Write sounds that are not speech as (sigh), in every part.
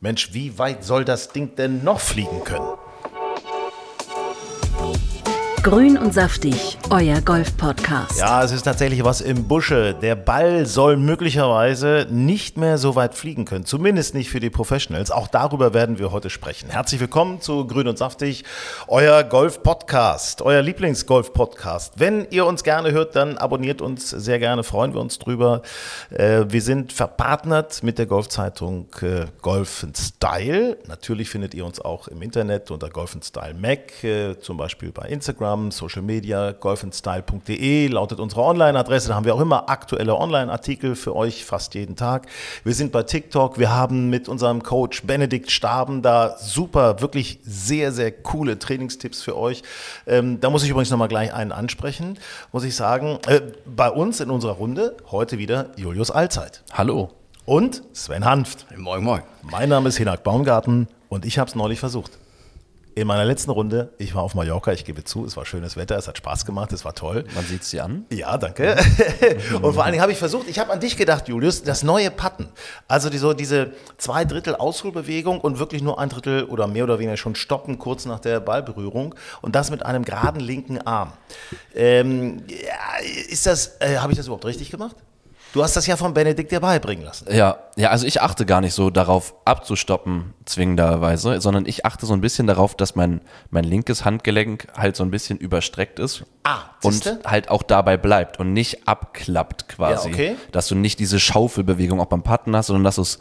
Mensch, wie weit soll das Ding denn noch fliegen können? Grün und saftig, euer Golf-Podcast. Ja, es ist tatsächlich was im Busche. Der Ball soll möglicherweise nicht mehr so weit fliegen können. Zumindest nicht für die Professionals. Auch darüber werden wir heute sprechen. Herzlich willkommen zu Grün und saftig, euer Golf-Podcast, euer Lieblings-Golf-Podcast. Wenn ihr uns gerne hört, dann abonniert uns sehr gerne, freuen wir uns drüber. Äh, wir sind verpartnert mit der Golfzeitung äh, Golf Style. Natürlich findet ihr uns auch im Internet unter Golf Style Mac, äh, zum Beispiel bei Instagram. Instagram, Social Media, golfandstyle.de lautet unsere Online-Adresse. Da haben wir auch immer aktuelle Online-Artikel für euch fast jeden Tag. Wir sind bei TikTok. Wir haben mit unserem Coach Benedikt Staben da super, wirklich sehr, sehr coole Trainingstipps für euch. Ähm, da muss ich übrigens nochmal gleich einen ansprechen, muss ich sagen. Äh, bei uns in unserer Runde heute wieder Julius Allzeit. Hallo. Und Sven Hanft. Moin, moin. Mein Name ist Hinak Baumgarten und ich habe es neulich versucht in meiner letzten Runde, ich war auf Mallorca, ich gebe zu, es war schönes Wetter, es hat Spaß gemacht, es war toll. Man sieht sie an. Ja, danke. (laughs) und vor allen Dingen habe ich versucht, ich habe an dich gedacht, Julius, das neue Patten. Also die, so diese zwei Drittel Ausholbewegung und wirklich nur ein Drittel oder mehr oder weniger schon stoppen, kurz nach der Ballberührung und das mit einem geraden linken Arm. Ähm, ist das, äh, habe ich das überhaupt richtig gemacht? Du hast das ja von Benedikt dir beibringen lassen. Ja, ja, also ich achte gar nicht so darauf abzustoppen, zwingenderweise, sondern ich achte so ein bisschen darauf, dass mein, mein linkes Handgelenk halt so ein bisschen überstreckt ist. Ah, siehste? und halt auch dabei bleibt und nicht abklappt quasi. Ja, okay. Dass du nicht diese Schaufelbewegung auch beim Patten hast, sondern dass du es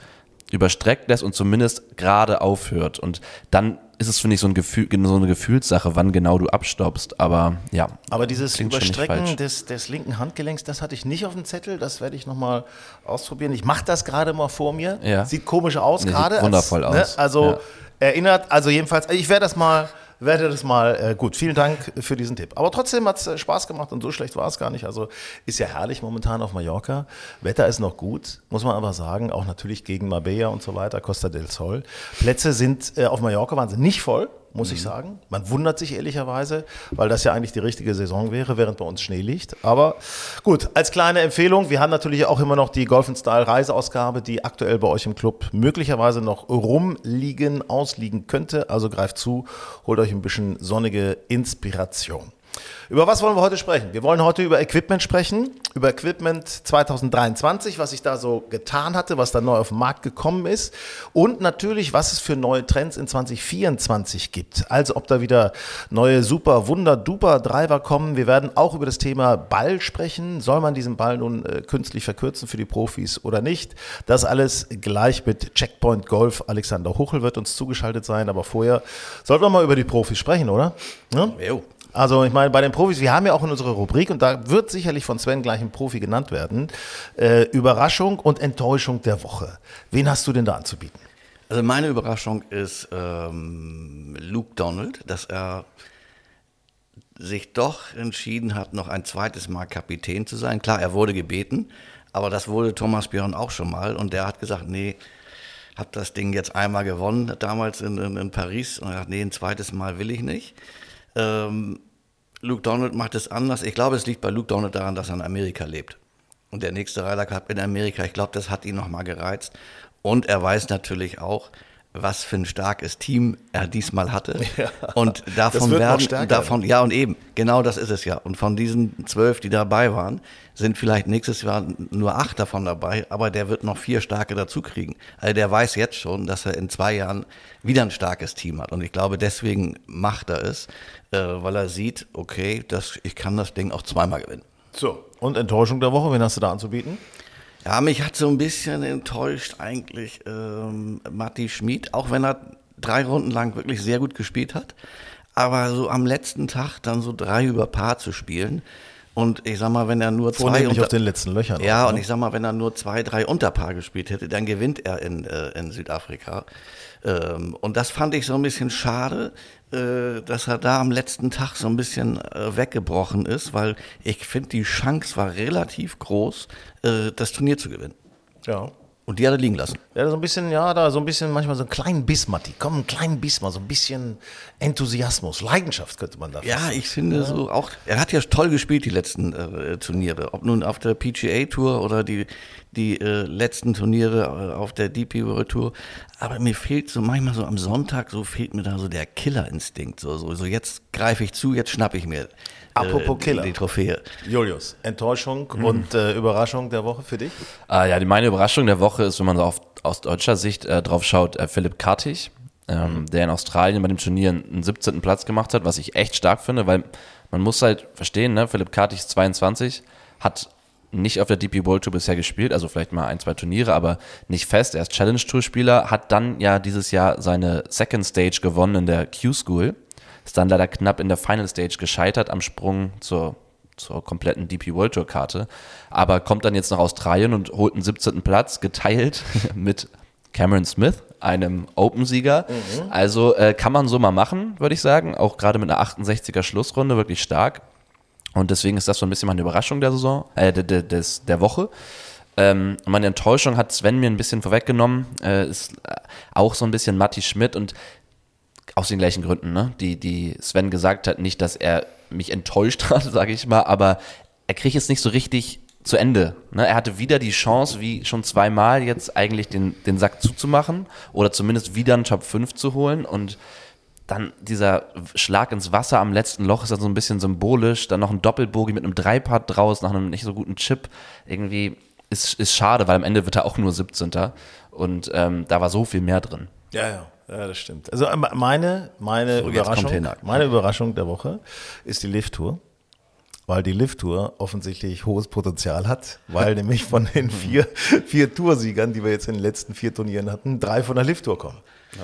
überstreckt lässt und zumindest gerade aufhört. Und dann ist es, finde ich, so, ein Gefühl, so eine Gefühlssache, wann genau du abstoppst. Aber ja. Aber dieses Überstrecken des, des linken Handgelenks, das hatte ich nicht auf dem Zettel. Das werde ich nochmal ausprobieren. Ich mache das gerade mal vor mir. Ja. Sieht komisch aus nee, gerade. Wundervoll als, aus. Ne? Also ja. erinnert, also jedenfalls, ich werde das mal werde das mal äh, gut. Vielen Dank für diesen Tipp. Aber trotzdem hat es äh, Spaß gemacht und so schlecht war es gar nicht. Also ist ja herrlich momentan auf Mallorca. Wetter ist noch gut, muss man aber sagen. Auch natürlich gegen Marbella und so weiter, Costa del Sol. Plätze sind äh, auf Mallorca waren sie nicht voll muss ich mhm. sagen. Man wundert sich ehrlicherweise, weil das ja eigentlich die richtige Saison wäre, während bei uns Schnee liegt. Aber gut, als kleine Empfehlung, wir haben natürlich auch immer noch die Golf Style Reiseausgabe, die aktuell bei euch im Club möglicherweise noch rumliegen, ausliegen könnte. Also greift zu, holt euch ein bisschen sonnige Inspiration. Über was wollen wir heute sprechen? Wir wollen heute über Equipment sprechen, über Equipment 2023, was sich da so getan hatte, was da neu auf den Markt gekommen ist und natürlich, was es für neue Trends in 2024 gibt. Also ob da wieder neue super Wunder Duper Driver kommen. Wir werden auch über das Thema Ball sprechen. Soll man diesen Ball nun äh, künstlich verkürzen für die Profis oder nicht? Das alles gleich mit Checkpoint Golf. Alexander Huchel wird uns zugeschaltet sein, aber vorher sollten wir mal über die Profis sprechen, oder? Ja? Jo. Also ich meine, bei den Profis, wir haben ja auch in unserer Rubrik, und da wird sicherlich von Sven gleich ein Profi genannt werden, äh, Überraschung und Enttäuschung der Woche. Wen hast du denn da anzubieten? Also meine Überraschung ist ähm, Luke Donald, dass er sich doch entschieden hat, noch ein zweites Mal Kapitän zu sein. Klar, er wurde gebeten, aber das wurde Thomas Björn auch schon mal und der hat gesagt, nee, hab das Ding jetzt einmal gewonnen, damals in, in, in Paris und er hat, nee, ein zweites Mal will ich nicht. Ähm, Luke Donald macht es anders. Ich glaube, es liegt bei Luke Donald daran, dass er in Amerika lebt. Und der nächste Ryder Cup in Amerika, ich glaube, das hat ihn nochmal gereizt. Und er weiß natürlich auch, was für ein starkes Team er diesmal hatte. (laughs) Ja, und davon werden, davon, ja und eben, genau das ist es ja. Und von diesen zwölf, die dabei waren, sind vielleicht nächstes Jahr nur acht davon dabei, aber der wird noch vier starke dazu kriegen. Also der weiß jetzt schon, dass er in zwei Jahren wieder ein starkes Team hat. Und ich glaube, deswegen macht er es, äh, weil er sieht, okay, das, ich kann das Ding auch zweimal gewinnen. So, und Enttäuschung der Woche, wen hast du da anzubieten? Ja, mich hat so ein bisschen enttäuscht eigentlich ähm, Matti Schmid, auch wenn er drei Runden lang wirklich sehr gut gespielt hat. Aber so am letzten Tag dann so drei über Paar zu spielen. Und ich sag mal, wenn er nur zwei unter, auf den letzten Löchern. Ja, auch, ne? und ich sag mal, wenn er nur zwei, drei Unterpaar gespielt hätte, dann gewinnt er in, äh, in Südafrika. Ähm, und das fand ich so ein bisschen schade, äh, dass er da am letzten Tag so ein bisschen äh, weggebrochen ist, weil ich finde, die Chance war relativ groß, äh, das Turnier zu gewinnen. Ja. Und die hat er liegen lassen. Ja, so ein bisschen, ja, da so ein bisschen, manchmal so einen kleinen Biss, Matti. Komm, einen kleinen Biss mal, so ein bisschen Enthusiasmus, Leidenschaft könnte man da Ja, ich finde ja. so auch, er hat ja toll gespielt, die letzten äh, Turniere. Ob nun auf der PGA Tour oder die, die äh, letzten Turniere äh, auf der DP World Tour. Aber mir fehlt so manchmal so am Sonntag, so fehlt mir da so der Killerinstinkt. So, so, so jetzt greife ich zu, jetzt schnappe ich mir Apropos Killer. die Trophäe. Julius, Enttäuschung und äh, Überraschung der Woche für dich? Ah, ja, die, meine Überraschung der Woche ist, wenn man so auf, aus deutscher Sicht äh, drauf schaut, äh, Philipp Kartig, ähm, der in Australien bei dem Turnier einen 17. Platz gemacht hat, was ich echt stark finde, weil man muss halt verstehen, ne, Philipp Kartig ist 22, hat nicht auf der DP World Tour bisher gespielt, also vielleicht mal ein, zwei Turniere, aber nicht fest. Er ist Challenge Tour Spieler, hat dann ja dieses Jahr seine Second Stage gewonnen in der Q-School, ist dann leider knapp in der Final Stage gescheitert am Sprung zur, zur kompletten DP World Tour Karte, aber kommt dann jetzt nach Australien und holt einen 17. Platz, geteilt (laughs) mit Cameron Smith, einem Open-Sieger. Also äh, kann man so mal machen, würde ich sagen. Auch gerade mit einer 68er Schlussrunde wirklich stark. Und deswegen ist das so ein bisschen meine Überraschung der Saison, äh, de, de, des, der Woche. Ähm, meine Enttäuschung hat Sven mir ein bisschen vorweggenommen. Äh, ist äh, auch so ein bisschen Matti Schmidt und aus den gleichen Gründen, ne? die, die Sven gesagt hat, nicht, dass er mich enttäuscht (laughs) hat, sage ich mal, aber er kriegt es nicht so richtig zu Ende. Ne? Er hatte wieder die Chance, wie schon zweimal jetzt eigentlich den, den Sack zuzumachen oder zumindest wieder einen Top 5 zu holen und dann dieser Schlag ins Wasser am letzten Loch ist dann so ein bisschen symbolisch, dann noch ein Doppelbogie mit einem Dreipart draus, nach einem nicht so guten Chip. Irgendwie ist, ist schade, weil am Ende wird er auch nur 17. Und ähm, da war so viel mehr drin. Ja, ja. Ja, das stimmt. Also ähm, meine, meine, So, Überraschung, meine Überraschung der Woche ist die Lift-Tour. Weil die Lift-Tour offensichtlich hohes Potenzial hat, weil (laughs) nämlich von den vier, vier Toursiegern, die wir jetzt in den letzten vier Turnieren hatten, drei von der Lift-Tour kommen.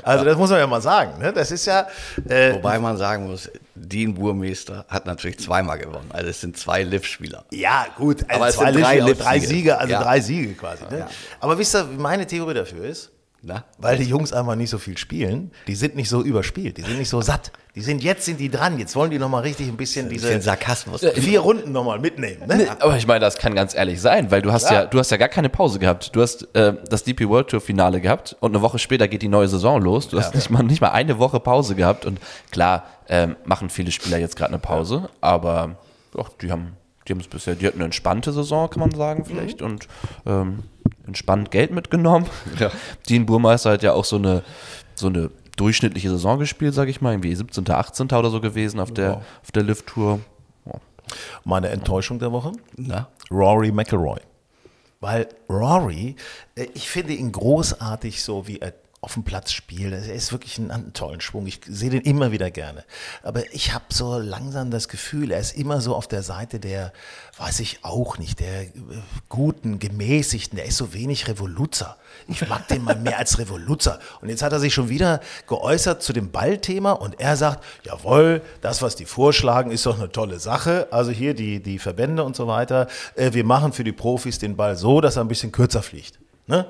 Also das muss man ja mal sagen. Ne? Das ist ja, äh, Wobei man sagen muss, Dean Burmeister hat natürlich zweimal gewonnen. Also es sind zwei Liv-Spieler. Ja, gut, also Aber es zwei sind drei Lift- drei. Siege, also Ja. drei Siege quasi. Ne? Aber wisst ihr, meine Theorie dafür ist? Na? Weil die Jungs einfach nicht so viel spielen, die sind nicht so überspielt, die sind nicht so satt. Die sind jetzt sind die dran, jetzt wollen die nochmal richtig ein bisschen Ein diese bisschen Sarkasmus. vier Runden nochmal mitnehmen. Ne? Aber ich meine, das kann ganz ehrlich sein, weil du hast Klar. ja, du hast ja gar keine Pause gehabt. Du hast äh, das DP World Tour Finale gehabt und eine Woche später geht die neue Saison los. Du hast nicht mal nicht mal eine Woche Pause gehabt und klar ähm, machen viele Spieler jetzt gerade eine Pause, aber doch, die haben die haben es bisher, die hatten eine entspannte Saison, kann man sagen vielleicht und ähm, entspannt Geld mitgenommen. (laughs) Dean Burmeister hat ja auch so eine so eine durchschnittliche Saison gespielt, sage ich mal, irgendwie 17., 18. oder so gewesen auf der auf der Lift Tour. Ja. Meine Enttäuschung der Woche? Na? Rory McIlroy. Weil Rory, äh, ich finde ihn großartig, so wie er auf dem Platz spielt. Er ist wirklich einen, einen tollen Schwung. Ich sehe den immer wieder gerne. Aber ich habe so langsam das Gefühl, er ist immer so auf der Seite der, weiß ich auch nicht, der äh, guten, gemäßigten. Der ist so wenig Revoluzer. Ich mag den mal mehr als Revoluzer. Und jetzt hat er sich schon wieder geäußert zu dem Ballthema und er sagt, jawohl, das, was die vorschlagen, ist doch eine tolle Sache. Also hier die, die Verbände und so weiter. Äh, wir machen für die Profis den Ball so, dass er ein bisschen kürzer fliegt. Ne?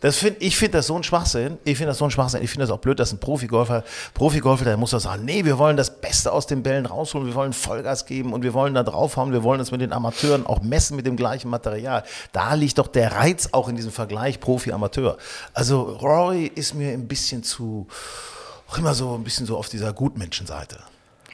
Das find, ich finde das so ein Schwachsinn. Ich finde das so ein Schwachsinn. Ich finde das auch blöd, dass ein Profigolfer, Profigolfer, der muss doch sagen, nee, wir wollen das Beste aus den Bällen rausholen, wir wollen Vollgas geben und wir wollen da draufhauen, wir wollen das mit den Amateuren auch messen mit dem gleichen Material. Da liegt doch der Reiz auch in diesem Vergleich Profi-Amateur. Also Rory ist mir ein bisschen zu, auch immer so ein bisschen so auf dieser Gutmenschenseite.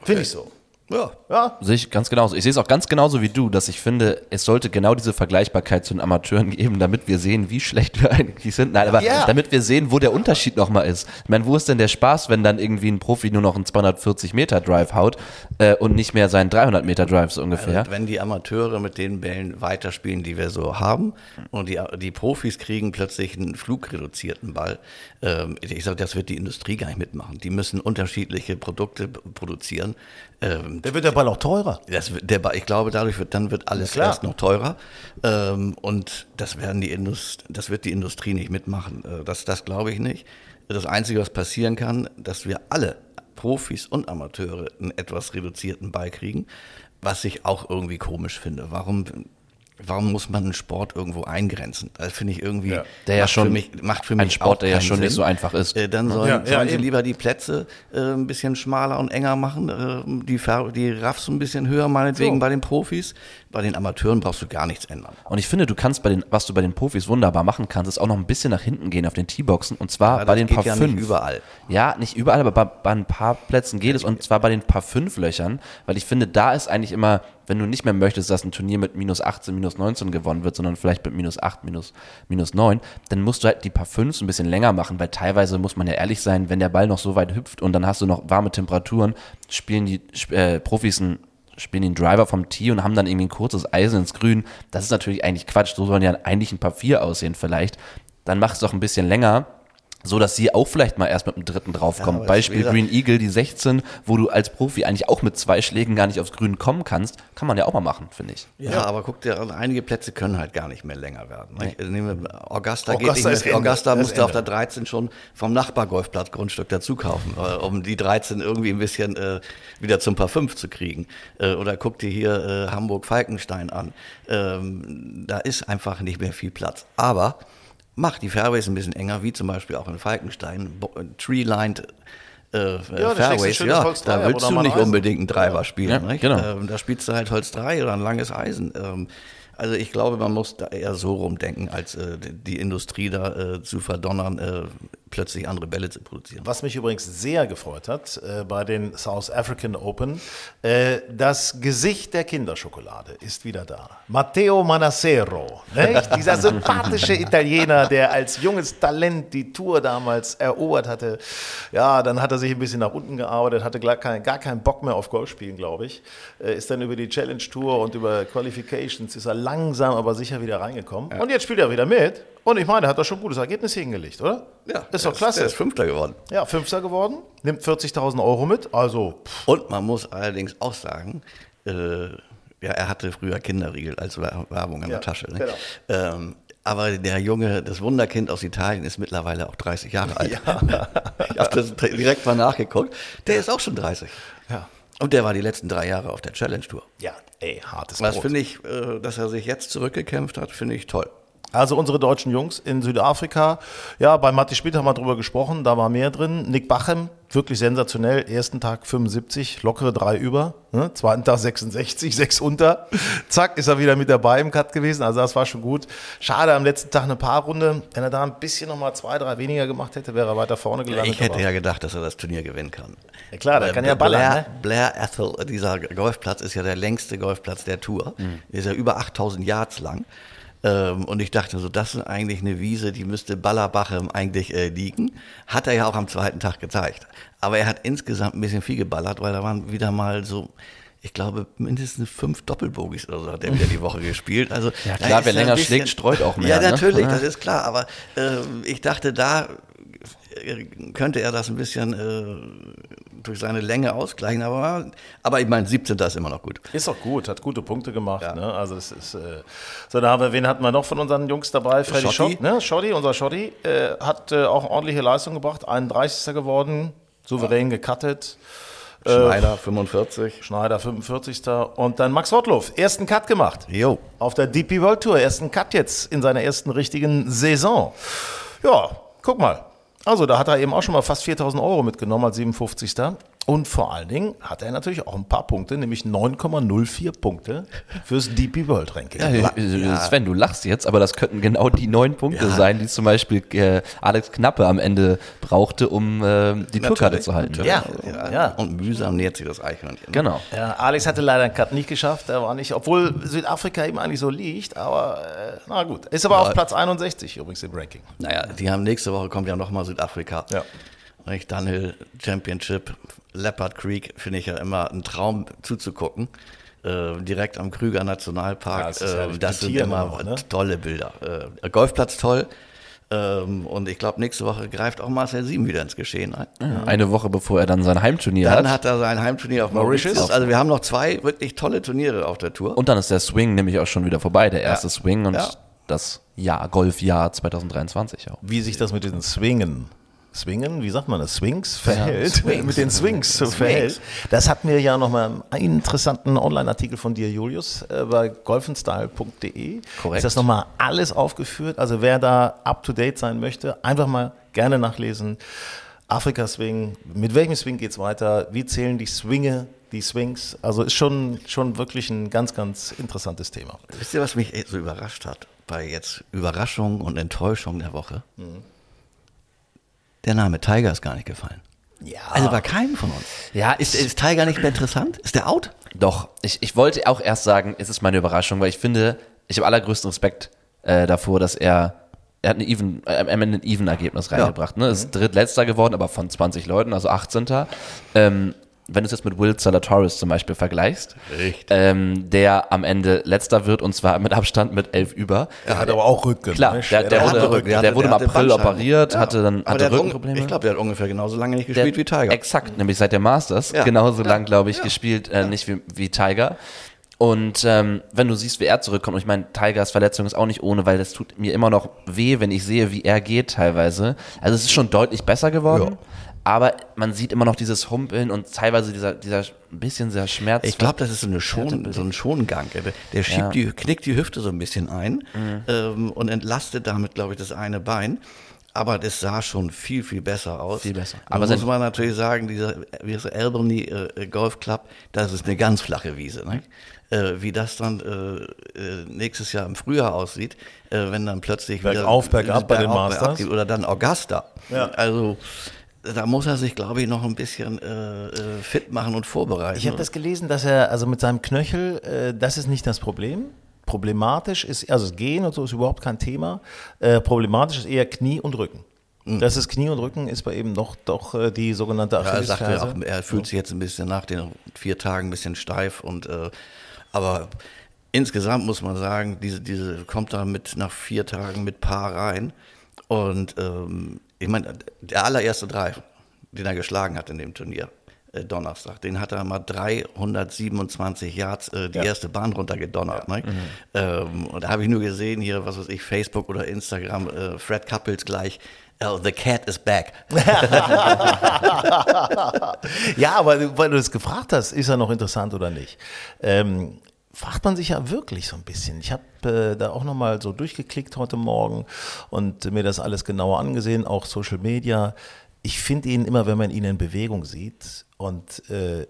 Finde ich so. Ja. Ja, Sehe ich ganz genauso. Ich sehe es auch ganz genauso wie du, dass ich finde, es sollte genau diese Vergleichbarkeit zu den Amateuren geben, damit wir sehen, wie schlecht wir (laughs) eigentlich sind. Nein, aber Ja. damit wir sehen, wo der Unterschied nochmal ist. Ich meine, wo ist denn der Spaß, wenn dann irgendwie ein Profi nur noch einen 240 Meter Drive haut äh, und nicht mehr seinen 300 Meter Drive so ungefähr? Also, wenn die Amateure mit den Bällen weiterspielen, die wir so haben, und die, die Profis kriegen plötzlich einen flugreduzierten Ball, ich sage, das wird die Industrie gar nicht mitmachen. Die müssen unterschiedliche Produkte produzieren. Ähm, der wird der Ball auch teurer. das, der, Ball- ich glaube, dadurch wird dann wird alles erst noch teurer. Ähm, und das werden die Indust das wird die Industrie nicht mitmachen. Äh, das, das glaube ich nicht. Das Einzige, was passieren kann, dass wir alle Profis und Amateure einen etwas reduzierten Ball kriegen, was ich auch irgendwie komisch finde. Warum, warum muss man einen Sport irgendwo eingrenzen? Das finde ich irgendwie Ja. Der ja macht schon für mich, macht für ein mich Sport, auch der ja schon nicht Sinn. so einfach ist. Äh, dann sollen, Ja, ja, sollen sie eben. lieber die Plätze äh, ein bisschen schmaler und enger machen, äh, die, die Raffs ein bisschen höher, meinetwegen So. bei den Profis. Bei den Amateuren brauchst du gar nichts ändern. Und ich finde, du kannst bei den, was du bei den Profis wunderbar machen kannst, ist auch noch ein bisschen nach hinten gehen auf den T-Boxen und zwar Ja, bei den geht paar ja nicht fünf. überall. Ja, nicht überall, aber bei, bei ein paar Plätzen geht es und zwar bei den paar fünf Löchern, weil ich finde, da ist eigentlich immer wenn du nicht mehr möchtest, dass ein Turnier mit minus 18, minus 19 gewonnen wird, sondern vielleicht mit minus 8, minus, minus 9, dann musst du halt die paar 5 ein bisschen länger machen, weil teilweise muss man ja ehrlich sein, wenn der Ball noch so weit hüpft und dann hast du noch warme Temperaturen, spielen die äh, Profis ein spielen den Driver vom Tee und haben dann irgendwie ein kurzes Eisen ins Grün. Das ist natürlich eigentlich Quatsch. So sollen ja eigentlich ein paar vier aussehen vielleicht. Dann mach es doch ein bisschen länger so dass sie auch vielleicht mal erst mit dem dritten draufkommen. aber Beispiel Green Eagle, die 16, wo du als Profi eigentlich auch mit zwei Schlägen gar nicht aufs Grün kommen kannst, kann man ja auch mal machen, finde ich. Ja, aber guck dir, an, einige Plätze können halt gar nicht mehr länger werden. nicht? Nehmen wir Augusta, geht Augusta nicht ist mehr. Augusta Das musste auf der 13 schon vom Nachbargolfplatz Grundstück dazu kaufen, äh, um die 13 irgendwie ein bisschen äh, wieder zum Paar 5 zu kriegen. Äh, oder guck dir hier äh, Hamburg-Falkenstein an. Ähm, da ist einfach nicht mehr viel Platz. Aber mach die Fairways ein bisschen enger, wie zum Beispiel auch in Falkenstein, äh, Tree-lined äh, Ja, ein Fairways, ja, da willst du nicht Eisen- unbedingt einen Driver spielen. Ja, genau. Ähm, da spielst du halt Holz 3 oder ein langes Eisen. Ähm, also ich glaube, man muss da eher so rumdenken, als äh, die- die Industrie da äh, zu verdonnern, äh, plötzlich andere Bälle zu produzieren. Was mich übrigens sehr gefreut hat äh, bei den South African Open, äh, das Gesicht der Kinderschokolade ist wieder da. Matteo Manassero, nicht? (laughs) dieser sympathische Italiener, der als junges Talent die Tour damals erobert hatte. Ja, dann hat er sich ein bisschen nach unten gearbeitet, hatte gar, kein, gar keinen Bock mehr auf Golf spielen, glaube ich. Äh, ist dann über die Challenge Tour und über Qualifications ist er langsam, aber sicher wieder reingekommen. Und jetzt spielt er wieder mit. Und ich meine, er hat doch schon ein gutes Ergebnis hingelegt, oder? ist doch klasse. Der ist Fünfter geworden. Ja, Fünfter geworden, nimmt 40.000 Euro mit. Also, pff, Und man muss allerdings auch sagen, äh, ja, er hatte früher Kinderriegel als Wer- Werbung in Ja, der Tasche. Ne? genau. Ähm, aber der Junge, das Wunderkind aus Italien, ist mittlerweile auch 30 Jahre alt. (laughs) ich habe das direkt mal nachgeguckt. Der ist auch schon 30. ja. Und der war die letzten drei Jahre auf der Challenge Tour. Ja, ey, hartes Was finde ich, äh, dass er sich jetzt zurückgekämpft hat, finde ich toll. Also unsere deutschen Jungs in Südafrika, ja, bei Matti Schmidt haben wir drüber gesprochen, da war mehr drin. Nick Bachem, wirklich sensationell, ersten Tag 75, lockere drei über, ne? zweiten Tag 66, (laughs) sechs unter. Zack, ist er wieder mit dabei im Cut gewesen, also das war schon gut. Schade, am letzten Tag eine Paarrunde, wenn er da ein bisschen nochmal zwei, drei weniger gemacht hätte, wäre er weiter vorne gelandet. Ich hätte ja gedacht, dass er das Turnier gewinnen kann. Ja klar, der Äh, kann ja ballern, Blair, ne? Blair Ethel, dieser Golfplatz ist ja der längste Golfplatz der Tour. Mhm. Ist ja über 8000 Yards lang. Ähm, und ich dachte so, das ist eigentlich eine Wiese, die müsste Ballerbachem eigentlich äh, liegen. Hat er ja auch am zweiten Tag gezeigt. Aber er hat insgesamt ein bisschen viel geballert, weil da waren wieder mal so, ich glaube, mindestens fünf Doppelbogies oder so hat er wieder die Woche gespielt. Also, Ja, klar, wer er länger schlägt, streut auch mehr, Ja, ne? natürlich, Ja. das ist klar. Aber ähm, ich dachte, da äh, könnte er das ein bisschen äh, durch seine Länge ausgleichen. Aber, aber ich meine, 17. ist immer noch gut. Ist auch gut, hat gute Punkte gemacht. Ja. Ne? Also es ist, äh, so, da haben wir, wen hatten wir noch von unseren Jungs dabei? Freddy Schotti. Schott, ne? Schotti, unser Schotti, äh, hat äh, auch ordentliche Leistung gebracht, 31. geworden, souverän gecuttet. Äh, Schneider 45. Schneider 45. Und dann Max Rottluff, ersten Cut gemacht. Jo. Auf der DP World Tour, ersten Cut jetzt in seiner ersten richtigen Saison. Ja, guck mal. Also da hat er eben auch schon mal fast 4000 Euro mitgenommen als 57. Und vor allen Dingen hat er natürlich auch ein paar Punkte, nämlich 9,04 Punkte fürs DP World Ranking. Ja, äh, Sven, du lachst jetzt, aber das könnten genau die neun Punkte sein, die zum Beispiel äh, Alex Knappe am Ende brauchte, um äh, die Tourkarte zu halten. Ja, Ja, ja. Und mühsam nähert sich das Eichhörnchen. Genau. Ja, Alex hatte leider einen Cut nicht geschafft. Er war nicht, obwohl Südafrika ihm eigentlich so liegt, aber äh, na gut. Ist aber auf Platz 61 übrigens im Ranking. Naja, die haben nächste Woche kommt ja nochmal Südafrika. Ja. Nicht? Dunhill Championship, Leopard Creek finde ich ja immer ein Traum zuzugucken. Äh, direkt am Krüger Nationalpark. Ja, herrlich. äh, das sind immer auch, ne? tolle Bilder. Äh, Golfplatz toll. Ähm, und ich glaube, nächste Woche greift auch Marcel Sieben wieder ins Geschehen ein. Eine Woche bevor er dann sein Heimturnier Dann hat. hat er sein Heimturnier auf Mauritius. Mauritius. Also wir haben noch zwei wirklich tolle Turniere auf der Tour. Und dann ist der Swing nämlich auch schon wieder vorbei, der erste Swing und Ja. das Jahr, Golfjahr 2023 auch. wie sich das mit diesen Swingen, Swingen, wie sagt man das, Swings verhält, Swings. mit den Swings, Swings. verhält. Das hatten wir ja nochmal einen interessanten Online-Artikel von dir, Julius, äh, bei golfenstyle.de. Korrekt. Ist das nochmal alles aufgeführt? Also wer da up-to-date sein möchte, einfach mal gerne nachlesen. Afrika-Swing, mit welchem Swing geht's weiter? Wie zählen die Swinge, die Swings? Also ist schon, schon wirklich ein ganz, ganz interessantes Thema. Wisst ihr, was mich so überrascht hat? Bei jetzt Überraschung und Enttäuschung der Woche. Der Name Tiger ist gar nicht gefallen. Ja. Also bei keinem von uns. Ja, Ist, ist Tiger nicht mehr interessant? Ist der out? Doch, ich, ich wollte auch erst sagen, es ist meine Überraschung, weil ich finde, ich habe allergrößten Respekt äh, davor, dass er, er hat eine even, äh, am Ende ein Even-Ergebnis reingebracht. Ne? Ist drittletzter geworden, aber von 20 Leuten, also 18. Ähm, wenn du es jetzt mit Will Zalatoris zum Beispiel vergleichst, ähm, der am Ende letzter wird und zwar mit Abstand mit 11 über. Er hat aber auch Rücken. Klar, ne? der, der, wurde, Rücken, der, hatte- wurde im April operiert, Ja. hatte dann hatte der Rückenprobleme. Ich glaube, der hat ungefähr genauso lange nicht Der- gespielt wie Tiger. Exakt, nämlich seit der Masters. Ja. Genauso Ja. lang, glaube ich, gespielt, äh, nicht wie, wie Tiger. Und ähm, wenn du siehst, wie er zurückkommt, und ich meine, Tigers Verletzung ist auch nicht ohne, weil das tut mir immer noch weh, wenn ich sehe, wie er geht teilweise. Also es ist schon deutlich besser geworden. Ja. Aber man sieht immer noch dieses Humpeln und teilweise dieser, dieser ein bisschen sehr Schmerz. Ich glaube, das ist so, eine Schon, so ein Schongang. Der, schiebt Ja. Mhm. die, knickt die Hüfte so ein bisschen ein ähm, und entlastet damit, glaube ich, das eine Bein. Aber das sah schon viel, viel besser aus. Viel besser. Aber Aber muss man natürlich sagen, dieser wie heißt der, Albany äh, Golf Club, das ist eine ganz flache Wiese. Ne? Äh, wie das dann äh, äh, nächstes Jahr im Frühjahr aussieht, äh, wenn dann plötzlich Bergauf, wieder, bergab bei den bergauf, Masters. bergab Oder dann Augusta. Ja. Also da muss er sich, glaube ich, noch ein bisschen äh, äh, fit machen und vorbereiten. Ich habe das gelesen, dass er, also mit seinem Knöchel, äh, das ist nicht das Problem. Problematisch ist, also das Gehen und so ist überhaupt kein Thema. Äh, problematisch ist eher Knie und Rücken. Das ist Knie und Rücken ist bei ihm noch doch äh, die sogenannte Ja, er sagte Achillesferse. auch, er fühlt sich jetzt ein bisschen nach den vier Tagen ein bisschen steif und äh, aber insgesamt muss man sagen, diese, diese kommt da mit nach vier Tagen mit Paar rein und ähm, ich meine, der allererste Drive, den er geschlagen hat in dem Turnier, äh, Donnerstag, den hat er mal 327 Yards äh, die Ja. erste Bahn runtergedonnert. Ne? Ähm, und da habe ich nur gesehen hier, was weiß ich, Facebook oder Instagram, äh, Fred Couples gleich, oh, the cat is back. (laughs) ja, aber weil du es gefragt hast, ist er noch interessant oder nicht? Ähm, fragt man sich ja wirklich so ein bisschen. Ich habe äh, da auch nochmal so durchgeklickt heute Morgen und mir das alles genauer angesehen, auch Social Media. Ich finde ihn immer, wenn man ihn in Bewegung sieht und äh,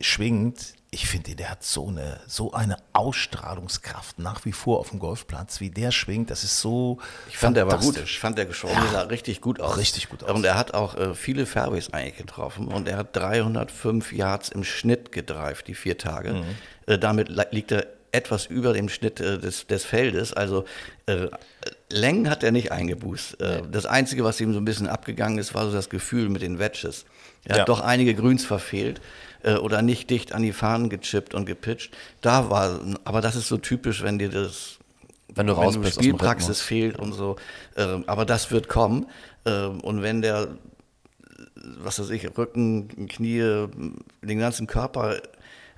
schwingt, ich finde ihn, der hat so eine, so eine Ausstrahlungskraft nach wie vor auf dem Golfplatz, wie der schwingt, das ist so Ich fand, der war gut. Ich fand, der geschoben sah richtig gut aus. Richtig gut aus. Und er hat auch äh, viele Fairways eigentlich getroffen. Und er hat 305 Yards im Schnitt gedreift, die vier Tage. Mhm. Äh, damit li- liegt er etwas über dem Schnitt äh, des, des Feldes. Also äh, Längen hat er nicht eingebußt. Äh, das Einzige, was ihm so ein bisschen abgegangen ist, war so das Gefühl mit den Wedges. Er Ja. hat doch einige Grüns verfehlt äh, oder nicht dicht an die Fahnen gechippt und gepitcht. Da war, aber das ist so typisch, wenn dir das Wenn du raus wenn bist Spielpraxis fehlt und so. Ähm, aber das wird kommen. Ähm, und wenn der, was weiß ich, Rücken, Knie, den ganzen Körper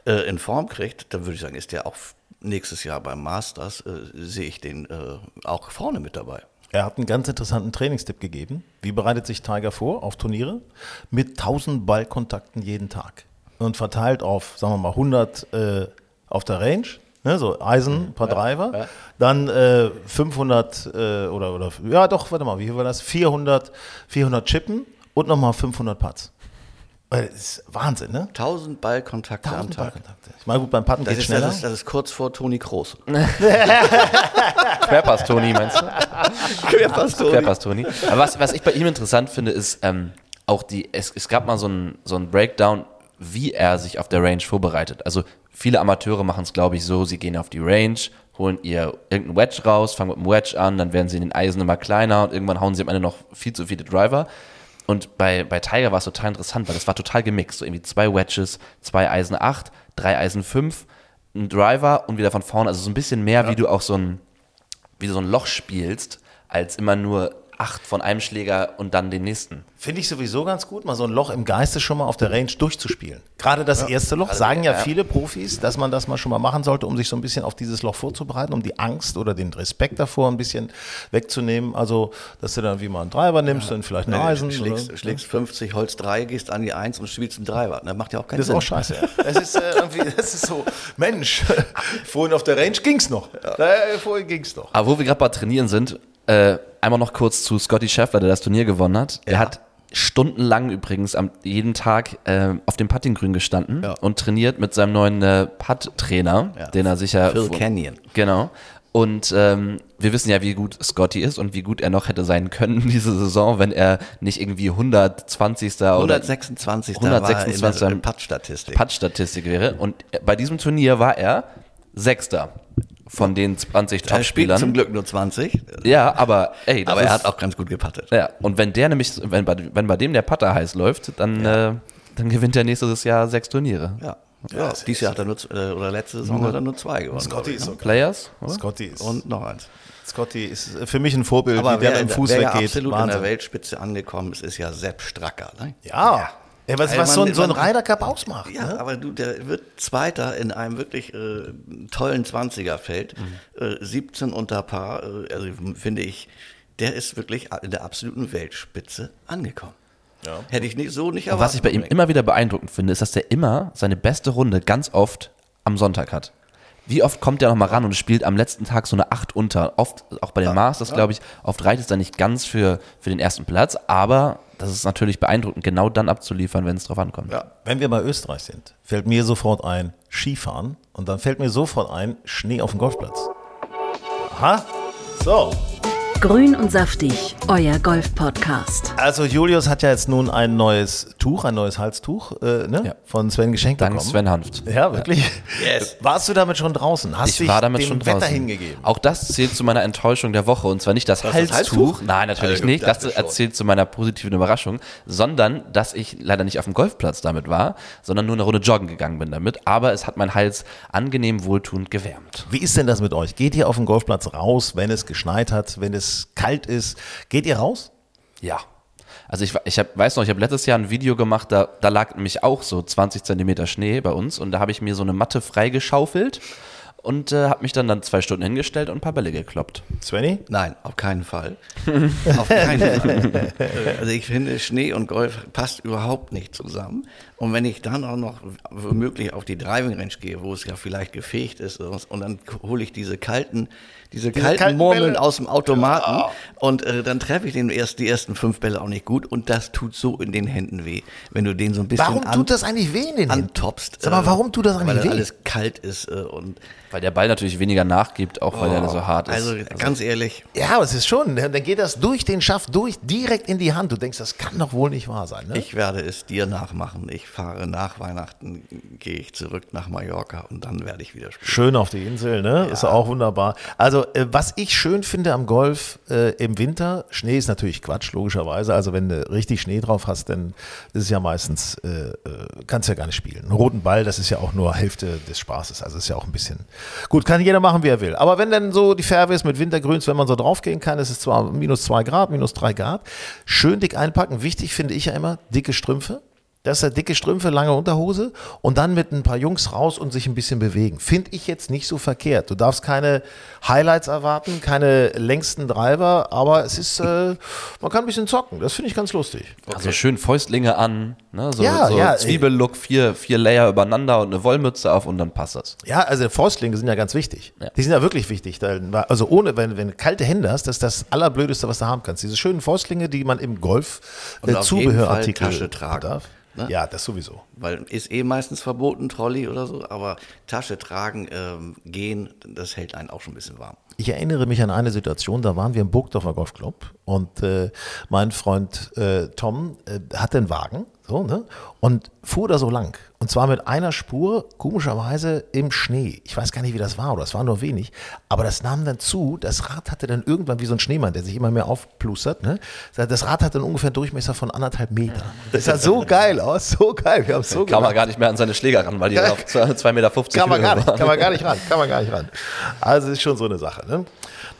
äh, in Form kriegt, dann würde ich sagen, ist der auch nächstes Jahr beim Masters, äh, sehe ich den äh, auch vorne mit dabei. Er hat einen ganz interessanten Trainingstipp gegeben. Wie bereitet sich Tiger vor auf Turniere? Mit 1000 Ballkontakten jeden Tag. Und verteilt auf, sagen wir mal, 100 äh, auf der Range, ne, so Eisen, ein paar Driver. Dann äh, 500 äh, oder, oder, ja doch, warte mal, wie viel war das? 400, 400 Chippen und nochmal 500 Putts. Das ist Wahnsinn, ne? 1000 Ballkontakte am 1000 Tag. Ballkontakte. Ich meine, gut, beim Putten Das geht ist, schneller. das, ist, das ist kurz vor Toni Kroos. (laughs) Querpass, Toni, meinst du? Querpass, Toni. Querpass, Toni. Aber was, was ich bei ihm interessant finde, ist ähm, auch die, es, es gab mal so ein, so ein Breakdown, wie er sich auf der Range vorbereitet. Also viele Amateure machen es, glaube ich, so, sie gehen auf die Range, holen ihr irgendeinen Wedge raus, fangen mit dem Wedge an, dann werden sie in den Eisen immer kleiner und irgendwann hauen sie am Ende noch viel zu viele Driver. Und bei, bei Tiger war es total interessant, weil das war total gemixt. So irgendwie zwei Wedges, zwei Eisen 8, drei Eisen 5, ein Driver und wieder von vorne. Also so ein bisschen mehr, wie du auch so ein, wie du so ein Loch spielst, als immer nur acht von einem Schläger und dann den nächsten. Finde ich sowieso ganz gut, mal so ein Loch im Geiste schon mal auf der Range durchzuspielen. Gerade das erste Loch, sagen ja, viele Profis, dass man das mal schon mal machen sollte, um sich so ein bisschen auf dieses Loch vorzubereiten, um die Angst oder den Respekt davor ein bisschen wegzunehmen. Also, dass du dann wie mal einen Treiber nimmst, dann vielleicht einen Eisen. Du schlägst, oder, schlägst 50 Holz 3, gehst an die 1 und spielst einen Driver. Das macht ja auch keinen das ist Sinn. auch scheiße. (laughs) Ja. Es ist äh, irgendwie, das ist so, Mensch, (laughs) vorhin auf der Range ging's noch. Äh, vorhin ging's noch. Aber wo wir gerade bei Trainieren sind, äh, einmal noch kurz zu Scotty Scheffler, der das Turnier gewonnen hat. Der hat stundenlang übrigens am, jeden Tag äh, auf dem Puttinggrün gestanden Ja. und trainiert mit seinem neuen äh, Putt-Trainer, Ja. den er sicher Phil Canyon. Genau. Und ähm, wir wissen ja, wie gut Scotty ist und wie gut er noch hätte sein können (laughs) diese Saison, wenn er nicht irgendwie 120. oder 126. 126. war er in der Putt-Statistik. Putt-Statistik wäre. Und bei diesem Turnier war er Sechster von den 20 er spielt Topspielern. zum Glück nur 20, Ja, aber ey, das aber er ist- hat auch ganz gut gepattet. Ja, und wenn der nämlich, wenn bei, wenn bei dem der Putter heiß läuft, dann, äh, dann gewinnt er nächstes Jahr sechs Turniere. Ja. Ja, dieses Jahr hat er nur, äh, oder letzte Saison hat er nur zwei gewonnen. Scotty ist ne? okay. Players, oder? Scotty ist, Und noch eins. Scotty ist für mich ein Vorbild, Aber wie der dem Fuß wer ja weggeht. absolut in Wahnsinn. der Weltspitze angekommen ist, ist ja Sepp Stracker. Ne? Ja. Ja. was, was so ein, man- so ein man- Ryder Cup ausmacht. Ja, ne? aber du, der wird Zweiter in einem wirklich äh, tollen 20er-Feld. Mhm. Äh, 17 unter Paar. Äh, also finde ich, der ist wirklich in der absoluten Weltspitze angekommen. Hätte ich nicht, so nicht Und erwartet. was ich bei ihm immer wieder beeindruckend finde, ist, dass der immer seine beste Runde ganz oft am Sonntag hat. Wie oft kommt der nochmal ran und spielt am letzten Tag so eine 8 unter? Oft, auch bei den Masters, glaube ich, oft reicht es dann nicht ganz für, für den ersten Platz, aber das ist natürlich beeindruckend, genau dann abzuliefern, wenn es drauf ankommt. Ja. Wenn wir bei Österreich sind, fällt mir sofort ein Skifahren und dann fällt mir sofort ein Schnee auf dem Golfplatz. Aha. So. Grün und saftig, euer Golf-Podcast. Also Julius hat ja jetzt nun ein neues Tuch, ein neues Halstuch äh, ne? Ja. von Sven geschenkt Dank bekommen. Sven Hanft. Ja, wirklich? Yes. Warst du damit schon draußen? Hast Ich war damit dem schon Wetter draußen. hingegeben? Auch das zählt zu meiner Enttäuschung der Woche. Und zwar nicht das, das Halstuch. Halstuch? Nein, natürlich Also, nicht. Das erzählt zu meiner positiven Überraschung. Sondern, dass ich leider nicht auf dem Golfplatz damit war, sondern nur eine Runde joggen gegangen bin damit. Aber es hat mein Hals angenehm wohltuend gewärmt. Wie ist denn das mit euch? Geht ihr auf den Golfplatz raus, wenn es geschneit hat, wenn es kalt ist? Geht ihr raus? Ja. Also ich, ich hab, weiß noch, ich habe letztes Jahr ein Video gemacht, da, da lag nämlich auch so 20 Zentimeter Schnee bei uns und da habe ich mir so eine Matte freigeschaufelt und äh, habe mich dann, dann zwei Stunden hingestellt und ein paar Bälle gekloppt. Svenny? Nein, auf keinen Fall. (laughs) auf keinen Fall. Also ich finde, Schnee und Golf passt überhaupt nicht zusammen. Und wenn ich dann auch noch womöglich auf die Driving Range gehe, wo es ja vielleicht gefegt ist, und dann hole ich diese kalten, diese, kalten, kalten Murmeln Bälle. aus dem Automaten und äh, dann treffe ich den erst die ersten fünf Bälle auch nicht gut und das tut so in den Händen weh, wenn du den so ein bisschen Warum an, tut das eigentlich weh in den Händen? antopst. Sag mal, äh, warum tut das eigentlich weil weh? alles kalt ist äh, und Weil der Ball natürlich weniger nachgibt, auch weil er so hart ist. also ganz ehrlich, Ja, aber es ist schon, dann geht das durch den Schaft durch, direkt in die Hand. Du denkst, das kann doch wohl nicht wahr sein. Ne? Ich werde es dir nachmachen. Ich fahre nach Weihnachten, gehe ich zurück nach Mallorca und dann werde ich wieder spielen. Schön auf die Insel, ne? Ist auch wunderbar. Also, äh, was ich schön finde am Golf äh, im Winter, Schnee ist natürlich Quatsch, logischerweise. Also, wenn du richtig Schnee drauf hast, dann ist es ja meistens, äh, äh, kannst du ja gar nicht spielen. Einen roten Ball, das ist ja auch nur Hälfte des Spaßes. Also, ist ja auch ein bisschen. Gut, kann jeder machen, wie er will. Aber wenn dann so die ist mit Wintergrüns, wenn man so draufgehen kann, ist es zwar minus zwei Grad, minus drei Grad. Schön dick einpacken. Wichtig finde ich ja immer, dicke Strümpfe. Das ist ja dicke Strümpfe, lange Unterhose und dann mit ein paar Jungs raus und sich ein bisschen bewegen. Finde ich jetzt nicht so verkehrt. Du darfst keine Highlights erwarten, keine längsten Driver, aber es ist, äh, man kann ein bisschen zocken. Das finde ich ganz lustig. Also schön Fäustlinge an, ne? so, Ja, so ja. Zwiebellook, vier, vier Layer übereinander und eine Wollmütze auf und dann passt das. Ja, also Fäustlinge sind ja ganz wichtig. Ja. Die sind ja wirklich wichtig. Also ohne, wenn, wenn du kalte Hände hast, das ist das Allerblödeste, was du haben kannst. Diese schönen Fäustlinge, die man im Golf äh, Zubehörartikel tragen, darf. Ne? Ja, das sowieso. Weil ist eh meistens verboten, Trolley oder so, aber Tasche tragen, ähm, gehen, das hält einen auch schon ein bisschen warm. Ich erinnere mich an eine Situation, da waren wir im Burgdorfer Golfclub und äh, mein Freund äh, Tom äh, hatte einen Wagen so, ne, und fuhr da so lang. Und zwar mit einer Spur, komischerweise im Schnee. Ich weiß gar nicht, wie das war, oder es war nur wenig. Aber das nahm dann zu. Das Rad hatte dann irgendwann wie so ein Schneemann, der sich immer mehr aufplustert. Ne? Das Rad hatte dann ungefähr einen Durchmesser von anderthalb Metern. Das sah so geil aus, so geil. Wir haben so Kam man gelacht. gar nicht mehr an seine Schläger ran, weil die auf 2,50 (laughs) Meter Kann man, gar nicht, waren. kann man gar nicht ran, kann man gar nicht ran. Also ist schon so eine Sache. Ne?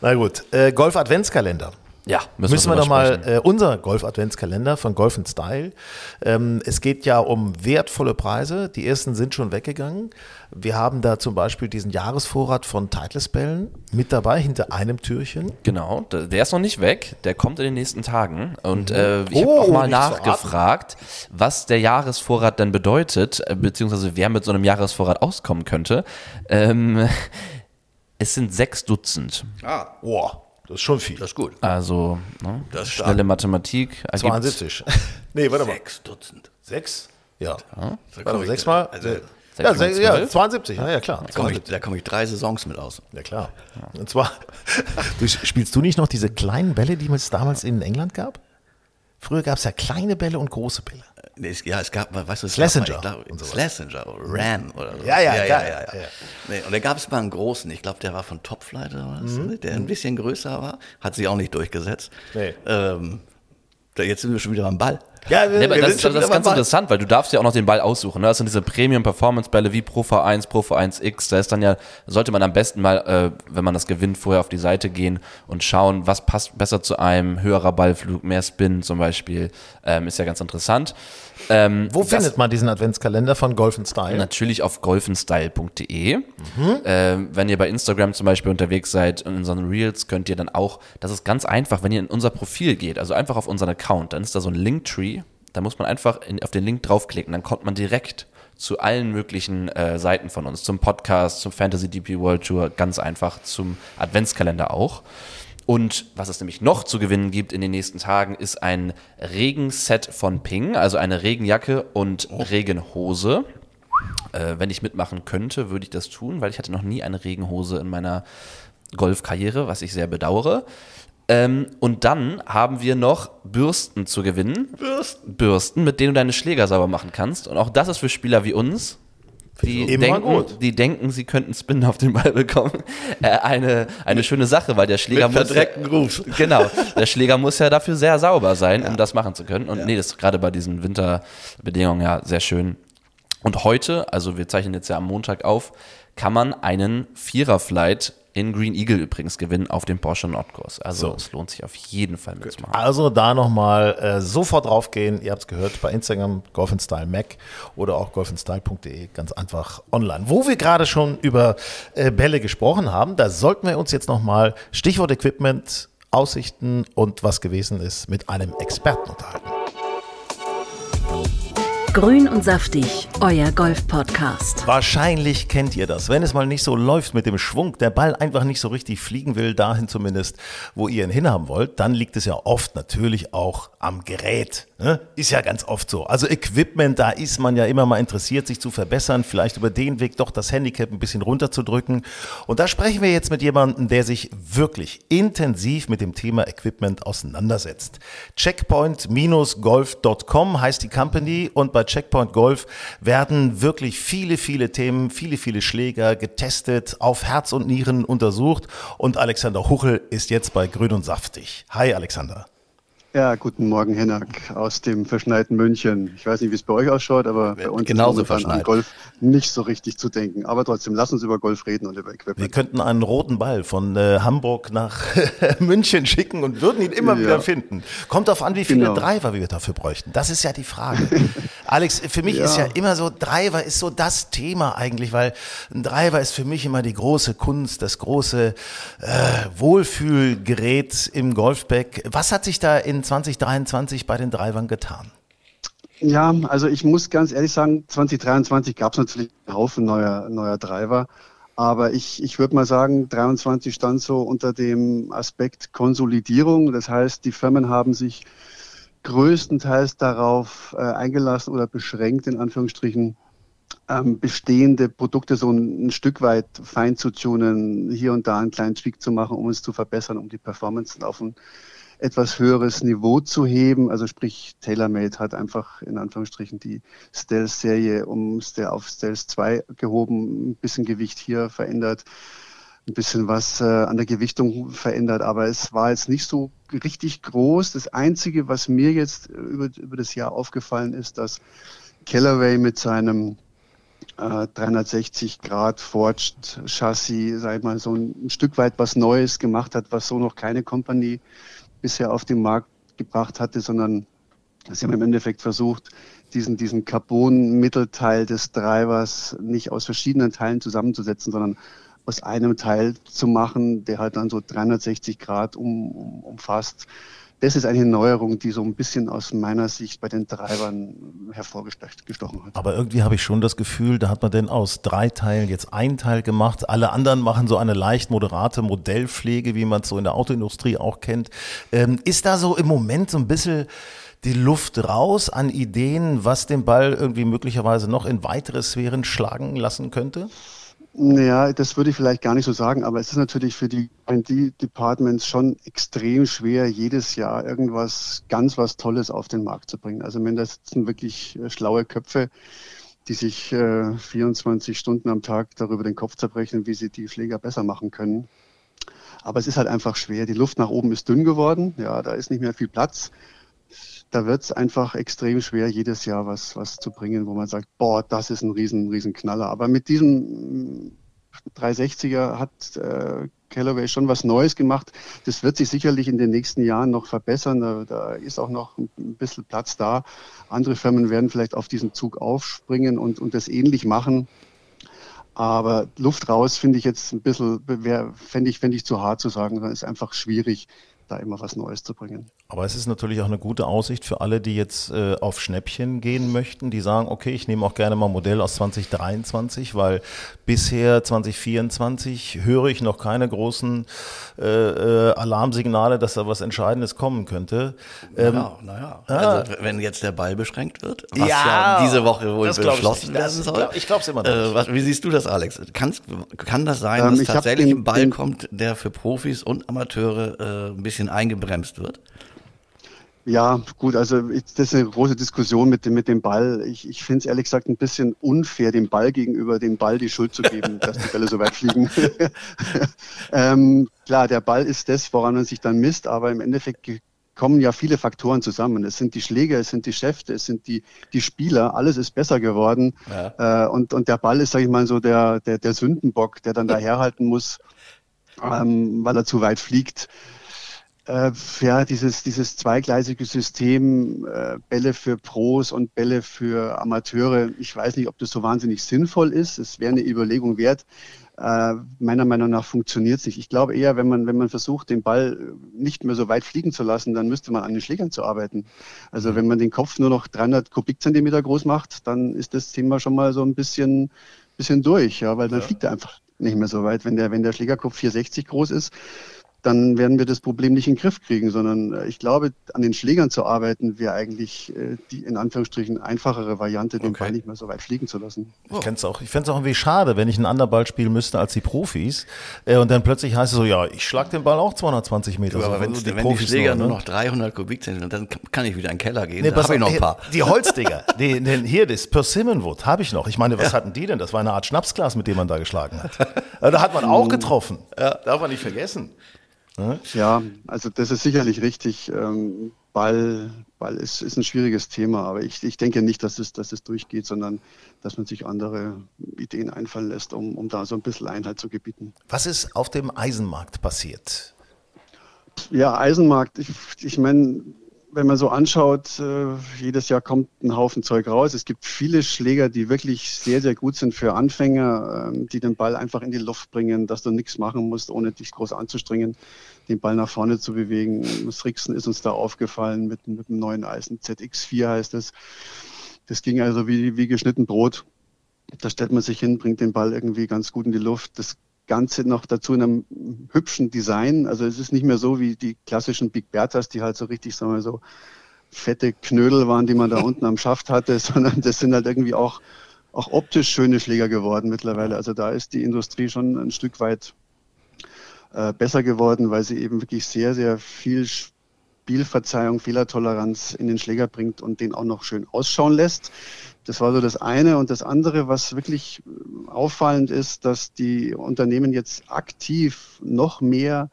Na gut, äh, Golf Adventskalender. Ja, Müssen, wir drüber doch mal sprechen. äh, unser Golf Adventskalender von Golf Style. Ähm, es geht ja um wertvolle Preise. Die ersten sind schon weggegangen. Wir haben da zum Beispiel diesen Jahresvorrat von Titleist-Bällen mit dabei hinter einem Türchen. Genau, der ist noch nicht weg, der kommt in den nächsten Tagen. Und äh, ich Oh, habe auch mal nachgefragt, was der Jahresvorrat denn bedeutet, äh, beziehungsweise wer mit so einem Jahresvorrat auskommen könnte. Ähm, (laughs) es sind sechs Dutzend. Ah, Boah, das ist schon viel. das ist gut. Also ne, Das schnelle Mathematik. ergibt- 72. (laughs) nee, warte mal. Sechs Dutzend. Sechs? Ja. Da Warte mal, ich- sechsmal? Also, Ja, 16 se- ja, 12? 72, ja, ja klar. Da komme ich, da komm ich drei Saisons mit aus. Ja, klar. Und zwar, (laughs) du, spielst du nicht noch diese kleinen Bälle, die es damals in England gab? Früher gab es ja kleine Bälle und große Bälle. Es- Ja, es gab mal, weißt du, es Schlesinger gab glaub. Schlesinger oder Ran oder so. Ja, ja, ja, ja, ja, ja. ja. Nee, und da gab es mal einen großen, ich glaube, der war von Topflight oder was, Mhm. der ein bisschen größer war, hat sich auch nicht durchgesetzt. Nee. Ähm, da- jetzt sind wir schon wieder am Ball. Ja, wir das, schon das ist ganz Ball. interessant, weil du darfst ja auch noch den Ball aussuchen. Ne? Das sind diese Premium-Performance-Bälle wie Pro V1, Pro V1X. Da ist dann ja, sollte man am besten mal, äh, wenn man das gewinnt, vorher auf die Seite gehen und schauen, was passt besser zu einem. Höherer Ballflug, mehr Spin zum Beispiel. Ähm, ist ja ganz interessant. Ähm, Wo findet man diesen Adventskalender von Golf Style? Natürlich auf golfenstyle.de. Ähm, wenn ihr bei Instagram zum Beispiel unterwegs seid, in unseren Reels, könnt ihr dann auch, das ist ganz einfach, wenn ihr in unser Profil geht, also einfach auf unseren Account, dann ist da so ein Linktree, da muss man einfach in, auf den Link draufklicken, dann kommt man direkt zu allen möglichen äh, Seiten von uns, zum Podcast, zum Fantasy DP World Tour, ganz einfach zum Adventskalender auch. Und was es nämlich noch zu gewinnen gibt in den nächsten Tagen, ist ein Regenset von Ping, also eine Regenjacke und Regenhose. Äh, wenn ich mitmachen könnte, würde ich das tun, weil ich hatte noch nie eine Regenhose in meiner Golfkarriere, was ich sehr bedauere. Ähm, und dann haben wir noch Bürsten zu gewinnen. Bürsten. Bürsten, mit denen du deine Schläger sauber machen kannst. Und auch das ist für Spieler wie uns, die denken, die denken, sie könnten Spin auf den Ball bekommen. (laughs) Äh, eine, eine schöne Sache, weil der Schläger Mit muss. verdreckten Grooves. (laughs) Genau. Der Schläger muss ja dafür sehr sauber sein, um das machen zu können. Und nee, das ist gerade bei diesen Winterbedingungen ja sehr schön. Und heute, also wir zeichnen jetzt ja am Montag auf, kann man einen Vierer-Flight in Green Eagle übrigens gewinnen auf dem Porsche Nordkurs. Also So. es lohnt sich auf jeden Fall mitzumachen. Also da nochmal äh, sofort draufgehen. Ihr habt es gehört bei Instagram, Golf Style Mac oder auch golfstyle.de, ganz einfach online. Wo wir gerade schon über äh, Bälle gesprochen haben, da sollten wir uns jetzt nochmal Stichwort Equipment, Aussichten und was gewesen ist mit einem Experten unterhalten. Grün und saftig, euer Golf-Podcast. Wahrscheinlich kennt ihr das. Wenn es mal nicht so läuft mit dem Schwung, der Ball einfach nicht so richtig fliegen will, dahin zumindest, wo ihr ihn hinhaben wollt, dann liegt es ja oft natürlich auch am Gerät. Ne? Ist ja ganz oft so. Also Equipment, da ist man ja immer mal interessiert, sich zu verbessern, vielleicht über den Weg doch das Handicap ein bisschen runterzudrücken. Und da sprechen wir jetzt mit jemandem, der sich wirklich intensiv mit dem Thema Equipment auseinandersetzt. Checkpoint-golf.com heißt die Company und bei Checkpoint Golf werden wirklich viele, viele Themen, viele, viele Schläger getestet, auf Herz und Nieren untersucht und Alexander Huchel ist jetzt bei Grün und Saftig. Hi Alexander. Ja, guten Morgen, Hennak, aus dem verschneiten München. Ich weiß nicht, wie es bei euch ausschaut, aber bei uns Genauso ist an Golf nicht so richtig zu denken. Aber trotzdem, lass uns über Golf reden und über Wir Equipment. könnten einen roten Ball von äh, Hamburg nach (laughs) München schicken und würden ihn immer Ja. wieder finden. Kommt darauf an, wie viele Genau. Driver wir dafür bräuchten. Das ist ja die Frage. (laughs) Alex, für mich Ja. ist ja immer so, Driver ist so das Thema eigentlich, weil ein Driver ist für mich immer die große Kunst, das große äh, Wohlfühlgerät im Golfback. Was hat sich da in 2023 bei den Drivern getan? Ja, also ich muss ganz ehrlich sagen, 2023 gab es natürlich einen Haufen neuer, neuer Driver. Aber ich, ich würde mal sagen, 23 stand so unter dem Aspekt Konsolidierung. Das heißt, die Firmen haben sich größtenteils darauf äh, eingelassen oder beschränkt, in Anführungsstrichen, ähm, bestehende Produkte so ein, ein Stück weit fein zu tunen, hier und da einen kleinen Tweak zu machen, um es zu verbessern, um die Performance auf ein etwas höheres Niveau zu heben. Also sprich, TaylorMade hat einfach in Anführungsstrichen die Stealth-Serie um auf Stealth 2 gehoben, ein bisschen Gewicht hier verändert, ein bisschen was äh, an der Gewichtung verändert, aber es war jetzt nicht so richtig groß. Das Einzige, was mir jetzt über, über das Jahr aufgefallen ist, dass Callaway mit seinem äh, 360 Grad Forged Chassis, sag ich mal, so ein Stück weit was Neues gemacht hat, was so noch keine Company bisher auf den Markt gebracht hatte, sondern sie haben im Endeffekt versucht, diesen, diesen Carbon-Mittelteil des Drivers nicht aus verschiedenen Teilen zusammenzusetzen, sondern aus einem Teil zu machen, der halt dann so 360 Grad um, um, umfasst. Das ist eine Neuerung, die so ein bisschen aus meiner Sicht bei den Treibern hervorgestochen hat. Aber irgendwie habe ich schon das Gefühl, da hat man denn aus drei Teilen jetzt ein Teil gemacht. Alle anderen machen so eine leicht moderate Modellpflege, wie man es so in der Autoindustrie auch kennt. Ähm, ist da so im Moment so ein bisschen die Luft raus an Ideen, was den Ball irgendwie möglicherweise noch in weitere Sphären schlagen lassen könnte? Naja, das würde ich vielleicht gar nicht so sagen, aber es ist natürlich für die R&D-Departments schon extrem schwer, jedes Jahr irgendwas ganz was Tolles auf den Markt zu bringen. Also wenn da sitzen wirklich äh, schlaue Köpfe, die sich äh, 24 Stunden am Tag darüber den Kopf zerbrechen, wie sie die Pfleger besser machen können. Aber es ist halt einfach schwer. Die Luft nach oben ist dünn geworden. Ja, da ist nicht mehr viel Platz da wird es einfach extrem schwer, jedes Jahr was, was zu bringen, wo man sagt, boah, das ist ein riesen, riesen Knaller. Aber mit diesem 360er hat äh, Callaway schon was Neues gemacht. Das wird sich sicherlich in den nächsten Jahren noch verbessern. Da, da, ist auch noch ein bisschen Platz da. Andere Firmen werden vielleicht auf diesen Zug aufspringen und, und das ähnlich machen. Aber Luft raus finde ich jetzt ein bisschen, fände ich, fänd ich zu hart zu sagen, dann ist einfach schwierig, da immer was Neues zu bringen. Aber es ist natürlich auch eine gute Aussicht für alle, die jetzt äh, auf Schnäppchen gehen möchten, die sagen, okay, ich nehme auch gerne mal ein Modell aus 2023, weil bisher 2024 höre ich noch keine großen äh, äh, Alarmsignale, dass da was Entscheidendes kommen könnte. Ähm, naja, naja. Ah, also wenn jetzt der Ball beschränkt wird, was ja, ja diese Woche wohl beschlossen werden soll. Ich glaube es immer noch. Äh, was, wie siehst du das, Alex? Kann's, kann das sein, ähm, dass tatsächlich den, ein Ball den, kommt, der für Profis und Amateure äh, ein bisschen eingebremst wird? Ja, gut, also das ist eine große Diskussion mit dem, mit dem Ball. Ich, ich finde es ehrlich gesagt ein bisschen unfair, dem Ball gegenüber dem Ball die Schuld zu geben, dass die Bälle so weit fliegen. (laughs) ähm, klar, der Ball ist das, woran man sich dann misst, aber im Endeffekt kommen ja viele Faktoren zusammen. Es sind die Schläger, es sind die Schäfte, es sind die, die Spieler, alles ist besser geworden. Ja. Äh, und, und der Ball ist, sage ich mal, so der, der, der Sündenbock, der dann (laughs) da herhalten muss, ähm, weil er zu weit fliegt äh, ja, dieses, dieses zweigleisige System, äh, Bälle für Pros und Bälle für Amateure, ich weiß nicht, ob das so wahnsinnig sinnvoll ist. Es wäre eine Überlegung wert. Äh, meiner Meinung nach funktioniert es nicht. Ich glaube eher, wenn man, wenn man versucht, den Ball nicht mehr so weit fliegen zu lassen, dann müsste man an den Schlägern zu arbeiten. Also wenn man den Kopf nur noch 300 Kubikzentimeter groß macht, dann ist das Thema schon mal so ein bisschen, bisschen durch, ja, weil dann ja. fliegt er einfach nicht mehr so weit. Wenn der, wenn der Schlägerkopf 460 groß ist, dann werden wir das Problem nicht in den Griff kriegen, sondern äh, ich glaube, an den Schlägern zu arbeiten, wäre eigentlich äh, die in Anführungsstrichen einfachere Variante, den okay. Ball nicht mehr so weit fliegen zu lassen. Ich kenne es auch. Ich fände es auch irgendwie schade, wenn ich einen anderen Ball spielen müsste als die Profis äh, und dann plötzlich heißt es so, ja, ich schlag den Ball auch 220 Meter. Ja, aber so, wenn, die, wenn die Schläger nur, ne? noch 300 Kubikzentimeter, dann kann ich wieder in den Keller gehen. Nee, da habe ich noch ein paar. Die Holzdinger, (laughs) die, den, hier das Persimmonwood habe ich noch. Ich meine, was ja. hatten die denn? Das war eine Art Schnapsglas, mit dem man da geschlagen hat. da hat man auch getroffen. Ja. Darf man nicht vergessen. Ja, also das ist sicherlich richtig. Ähm, Ball, Ball ist, ist ein schwieriges Thema, aber ich, ich denke nicht, dass es, dass es durchgeht, sondern dass man sich andere Ideen einfallen lässt, um, um da so ein bisschen Einheit zu gebieten. Was ist auf dem Eisenmarkt passiert? Ja, Eisenmarkt, ich, ich meine, wenn man so anschaut, äh, jedes Jahr kommt ein Haufen Zeug raus. Es gibt viele Schläger, die wirklich sehr, sehr gut sind für Anfänger, ähm, die den Ball einfach in die Luft bringen, dass du nichts machen musst, ohne dich groß anzustrengen, den Ball nach vorne zu bewegen. Das Rixen ist uns da aufgefallen mit, mit dem neuen Eisen. ZX4 heißt es. Das ging also wie, wie geschnitten Brot. Da stellt man sich hin, bringt den Ball irgendwie ganz gut in die Luft. Das Ganze noch dazu in einem hübschen Design. Also es ist nicht mehr so wie die klassischen Big Berthas, die halt so richtig, sagen wir so, fette Knödel waren, die man da (laughs) unten am Schaft hatte, sondern das sind halt irgendwie auch, auch optisch schöne Schläger geworden mittlerweile. Also da ist die Industrie schon ein Stück weit äh, besser geworden, weil sie eben wirklich sehr, sehr viel Spielverzeihung, Fehlertoleranz in den Schläger bringt und den auch noch schön ausschauen lässt. Das war so das eine. Und das andere, was wirklich äh, auffallend ist, dass die Unternehmen jetzt aktiv noch mehr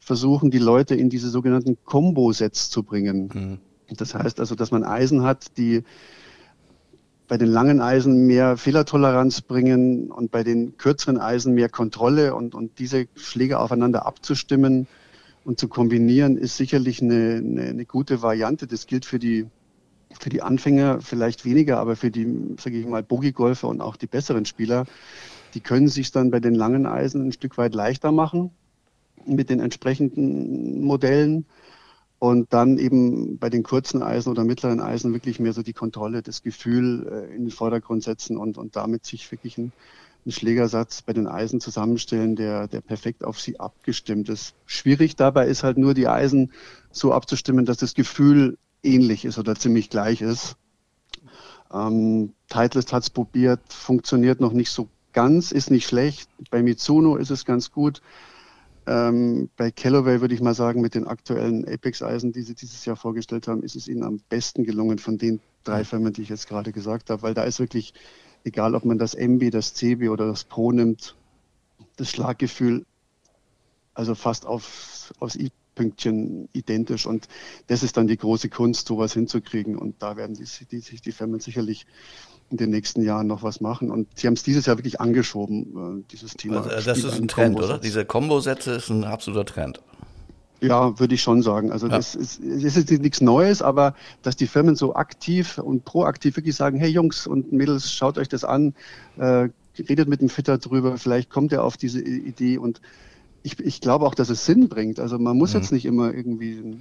versuchen, die Leute in diese sogenannten Combo-Sets zu bringen. Mhm. Das heißt also, dass man Eisen hat, die bei den langen Eisen mehr Fehlertoleranz bringen und bei den kürzeren Eisen mehr Kontrolle und, und diese Schläge aufeinander abzustimmen und zu kombinieren, ist sicherlich eine, eine, eine gute Variante. Das gilt für die für die Anfänger vielleicht weniger, aber für die, sage ich mal, Bogey-Golfer und auch die besseren Spieler, die können sich dann bei den langen Eisen ein Stück weit leichter machen mit den entsprechenden Modellen. Und dann eben bei den kurzen Eisen oder mittleren Eisen wirklich mehr so die Kontrolle, das Gefühl äh, in den Vordergrund setzen und, und damit sich wirklich einen, einen Schlägersatz bei den Eisen zusammenstellen, der, der perfekt auf sie abgestimmt ist. Schwierig dabei ist halt nur die Eisen so abzustimmen, dass das Gefühl ähnlich ist oder ziemlich gleich ist. Ähm, Titleist hat es probiert, funktioniert noch nicht so ganz, ist nicht schlecht. Bei Mitsuno ist es ganz gut. Ähm, bei Callaway würde ich mal sagen, mit den aktuellen Apex-Eisen, die sie dieses Jahr vorgestellt haben, ist es ihnen am besten gelungen von den drei Firmen, die ich jetzt gerade gesagt habe, weil da ist wirklich, egal ob man das MB, das CB oder das Pro nimmt, das Schlaggefühl also fast auf, aufs I-Pünktchen identisch und das ist dann die große Kunst, sowas hinzukriegen und da werden die, die, sich die Firmen sicherlich in den nächsten Jahren noch was machen. Und sie haben es dieses Jahr wirklich angeschoben, äh, dieses Thema. Also, das ist ein Trend, oder? Diese Kombosätze ist ein absoluter Trend. Ja, würde ich schon sagen. Also ja. das, ist, das ist nichts Neues, aber dass die Firmen so aktiv und proaktiv wirklich sagen, hey Jungs und Mädels, schaut euch das an, äh, redet mit dem Fitter drüber, vielleicht kommt er auf diese Idee und ich, ich glaube auch, dass es Sinn bringt. Also man muss mhm. jetzt nicht immer irgendwie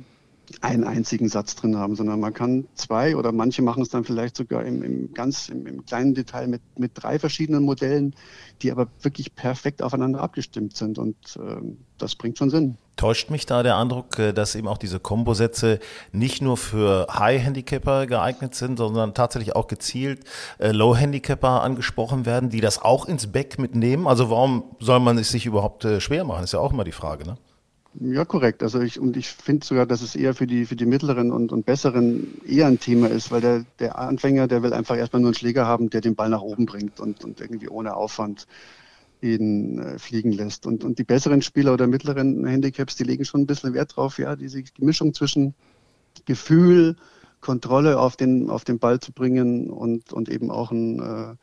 einen einzigen Satz drin haben, sondern man kann zwei oder manche machen es dann vielleicht sogar im, im ganz im, im, kleinen Detail mit, mit drei verschiedenen Modellen, die aber wirklich perfekt aufeinander abgestimmt sind und äh, das bringt schon Sinn. Täuscht mich da der Eindruck, äh, dass eben auch diese Kombosätze nicht nur für High-Handicapper geeignet sind, sondern tatsächlich auch gezielt äh, Low-Handicapper angesprochen werden, die das auch ins Back mitnehmen? Also warum soll man es sich überhaupt äh, schwer machen? Ist ja auch immer die Frage, ne? Ja, korrekt. Also ich, und ich finde sogar, dass es eher für die, für die mittleren und, und besseren eher ein Thema ist, weil der, der Anfänger, der will einfach erstmal nur einen Schläger haben, der den Ball nach oben bringt und, und irgendwie ohne Aufwand ihn äh, fliegen lässt. Und, und die besseren Spieler oder mittleren Handicaps, die legen schon ein bisschen Wert drauf, ja, diese die Mischung zwischen Gefühl, Kontrolle auf den, auf den Ball zu bringen und, und eben auch ein, äh,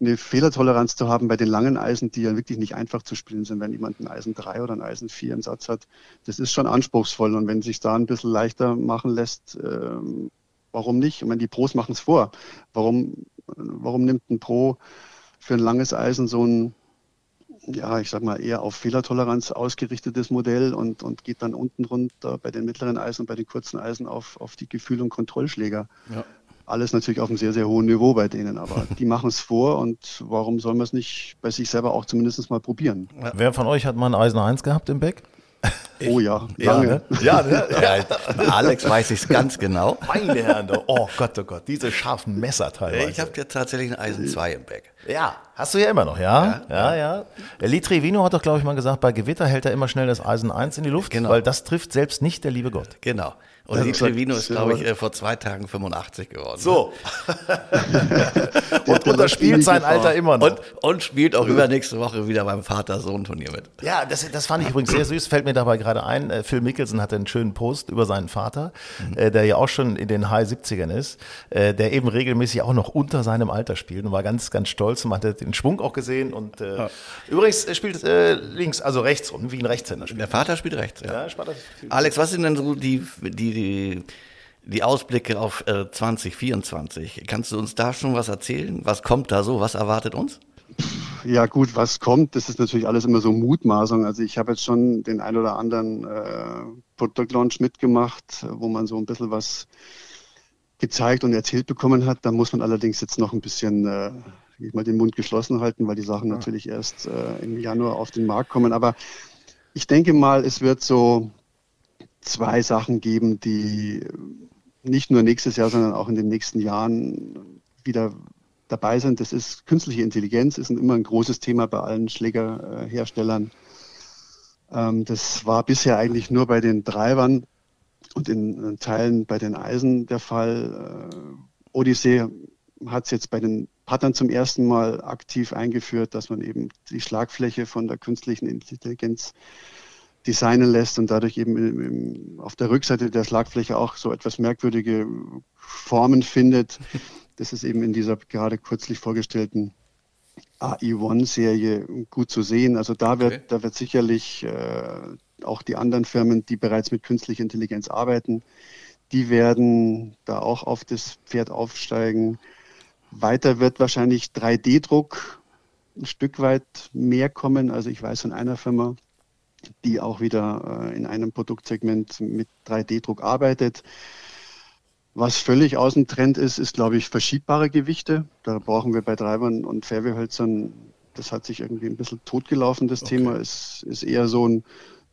eine Fehlertoleranz zu haben bei den langen Eisen, die ja wirklich nicht einfach zu spielen sind, wenn jemand ein Eisen 3 oder ein Eisen 4 im Satz hat. Das ist schon anspruchsvoll und wenn sich da ein bisschen leichter machen lässt, äh, warum nicht? Ich meine, die Pros machen es vor. Warum, warum nimmt ein Pro für ein langes Eisen so ein ja, ich sag mal, eher auf Fehlertoleranz ausgerichtetes Modell und, und geht dann unten runter bei den mittleren Eisen und bei den kurzen Eisen auf, auf die Gefühl- und Kontrollschläger. Ja alles natürlich auf einem sehr, sehr hohen Niveau bei denen, aber (laughs) die machen es vor und warum soll man es nicht bei sich selber auch zumindest mal probieren? Wer von euch hat mal ein Eisen 1 gehabt im Back? (laughs) Oh ja, lange. Ja, ne? ja, ne? (laughs) ja. Alex weiß ich es ganz genau. Meine Herren, oh Gott, oh Gott, diese scharfen Messer teilweise. Ich habe ja tatsächlich ein Eisen 2 im Back. Ja, hast du ja immer noch, ja? Ja, ja. ja. Der Litrivino hat doch, glaube ich, mal gesagt, bei Gewitter hält er immer schnell das Eisen 1 in die Luft, genau. weil das trifft selbst nicht der liebe Gott. Genau. Und die Trevino ist, glaube ich, äh, vor zwei Tagen 85 geworden. So. (laughs) und, und das spielt sein Alter immer noch. Und, und spielt auch übernächste Woche wieder beim Vater-Sohn-Turnier mit. Ja, das, das fand ich übrigens sehr süß. Fällt mir dabei gerade ein. Äh, Phil Mickelson hatte einen schönen Post über seinen Vater, mhm. äh, der ja auch schon in den High 70ern ist, der eben regelmäßig auch noch unter seinem Alter spielt und war ganz, ganz stolz und hatte den Schwung auch gesehen. Und äh, ja. übrigens spielt äh, links, also rechts rum, wie ein Rechtshänder. Spielt. Der Vater spielt rechts, ja. ja Alex, was sind denn so die, die die, die Ausblicke auf äh, 2024. Kannst du uns da schon was erzählen? Was kommt da so? Was erwartet uns? Ja gut, was kommt, das ist natürlich alles immer so Mutmaßung. Also ich habe jetzt schon den ein oder anderen äh, Produktlaunch mitgemacht, wo man so ein bisschen was gezeigt und erzählt bekommen hat. Da muss man allerdings jetzt noch ein bisschen äh, mal den Mund geschlossen halten, weil die Sachen natürlich erst äh, im Januar auf den Markt kommen. Aber ich denke mal, es wird so zwei Sachen geben, die nicht nur nächstes Jahr, sondern auch in den nächsten Jahren wieder dabei sind. Das ist künstliche Intelligenz, ist immer ein großes Thema bei allen Schlägerherstellern. Ähm, das war bisher eigentlich nur bei den Treibern und in Teilen bei den Eisen der Fall. Äh, Odyssey hat es jetzt bei den Partnern zum ersten Mal aktiv eingeführt, dass man eben die Schlagfläche von der künstlichen Intelligenz designen lässt und dadurch eben im, im, auf der Rückseite der Schlagfläche auch so etwas merkwürdige Formen findet. (laughs) Das ist eben in dieser gerade kürzlich vorgestellten AI-One-Serie gut zu sehen. Also da wird, okay. da wird sicherlich äh, auch die anderen Firmen, die bereits mit künstlicher Intelligenz arbeiten, die werden da auch auf das Pferd aufsteigen. Weiter wird wahrscheinlich 3D-Druck ein Stück weit mehr kommen. Also ich weiß von einer Firma, die auch wieder äh, in einem Produktsegment mit 3D-Druck arbeitet. Was völlig außen Trend ist, ist, glaube ich, verschiebbare Gewichte. Da brauchen wir bei Treibern und Fairway-Hölzern, das hat sich irgendwie ein bisschen totgelaufen, das okay. Thema. Es ist eher so ein,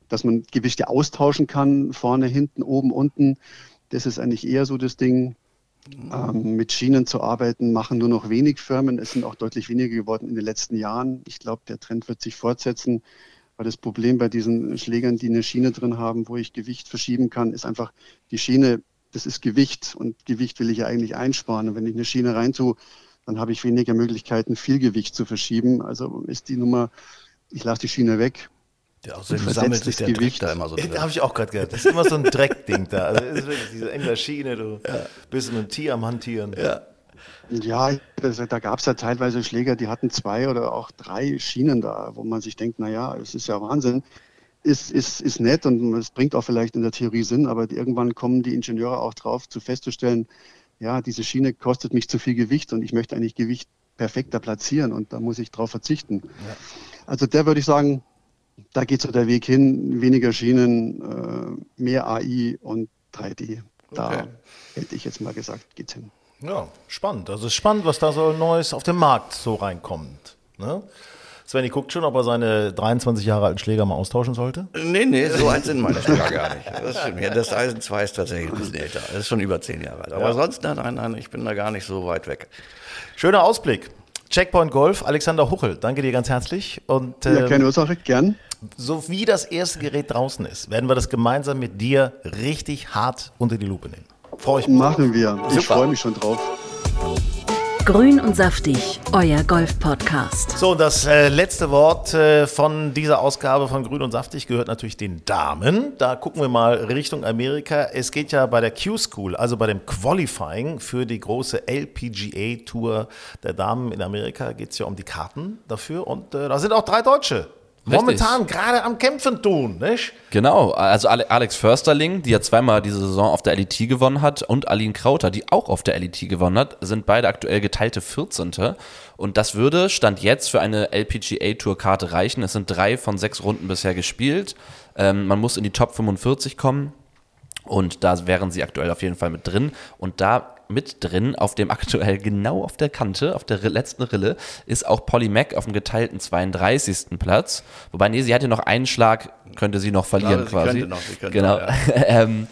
dass man Gewichte austauschen kann, vorne, hinten, oben, unten. Das ist eigentlich eher so das Ding. Ähm, mit Schienen zu arbeiten, machen nur noch wenig Firmen. Es sind auch deutlich weniger geworden in den letzten Jahren. Ich glaube, der Trend wird sich fortsetzen. Weil das Problem bei diesen Schlägern, die eine Schiene drin haben, wo ich Gewicht verschieben kann, ist einfach, die Schiene, das ist Gewicht und Gewicht will ich ja eigentlich einsparen. Und wenn ich eine Schiene reintue, dann habe ich weniger Möglichkeiten, viel Gewicht zu verschieben. Also ist die Nummer, ich lasse die Schiene weg. Ja, außerdem sammelt sich der Gewicht. Dreck da immer so drin. Da habe ich auch gerade gehört. Das ist immer so ein Dreckding da. Also ist wirklich diese enge Schiene, du ja. bist mit dem Tier am Hantieren. Ja. Ja, das, da gab es ja teilweise Schläger, die hatten zwei oder auch drei Schienen da, wo man sich denkt, naja, es ist ja Wahnsinn. Ist, ist, ist nett und es bringt auch vielleicht in der Theorie Sinn, aber irgendwann kommen die Ingenieure auch drauf, zu festzustellen, ja, diese Schiene kostet mich zu viel Gewicht und ich möchte eigentlich Gewicht perfekter platzieren und da muss ich drauf verzichten. Ja. Also der würde ich sagen, da geht so der Weg hin, weniger Schienen, äh, mehr AI und 3D. Da okay. hätte ich jetzt mal gesagt, geht's hin. Ja, spannend. Also es ist spannend, was da so Neues auf dem Markt so reinkommt. Ne? Svenny guckt schon, ob er seine 23 Jahre alten Schläger mal austauschen sollte? Nee, nee, so alt sind meine Schläger gar nicht. Das, stimmt. Ja, das Eisen 2 ist tatsächlich ein bisschen älter. Das ist schon über 10 Jahre alt. Aber ja. sonst, nein, nein, nein, ich bin da gar nicht so weit weg. Schöner Ausblick. Checkpoint Golf, Alexander Huchel, danke dir ganz herzlich. Und, ähm, ja, keine Ursache, gern. So wie das erste Gerät draußen ist, werden wir das gemeinsam mit dir richtig hart unter die Lupe nehmen. Freue ich mich. Machen wir. Ich freue mich schon drauf. Grün und saftig, euer Golf-Podcast. So, das äh, letzte Wort äh, von dieser Ausgabe von Grün und saftig gehört natürlich den Damen. Da gucken wir mal Richtung Amerika. Es geht ja bei der Q-School, also bei dem Qualifying für die große LPGA-Tour der Damen in Amerika, geht es ja um die Karten dafür. Und äh, da sind auch drei Deutsche momentan gerade am Kämpfen tun, nicht? Genau, also Alex Försterling, die ja zweimal diese Saison auf der LET gewonnen hat, und Aline Krauter, die auch auf der LET gewonnen hat, sind beide aktuell geteilte 14. Und das würde, Stand jetzt, für eine LPGA-Tour-Karte reichen. Es sind drei von sechs Runden bisher gespielt. Ähm, man muss in die Top 45 kommen. Und da wären sie aktuell auf jeden Fall mit drin. Und da mit drin, auf dem aktuell genau auf der Kante, auf der letzten Rille, ist auch Polly Mac auf dem geteilten 32. Platz. Wobei, nee, sie hatte noch einen Schlag, könnte sie noch verlieren Klar, quasi. Noch, genau. Noch, ja. (laughs) ähm,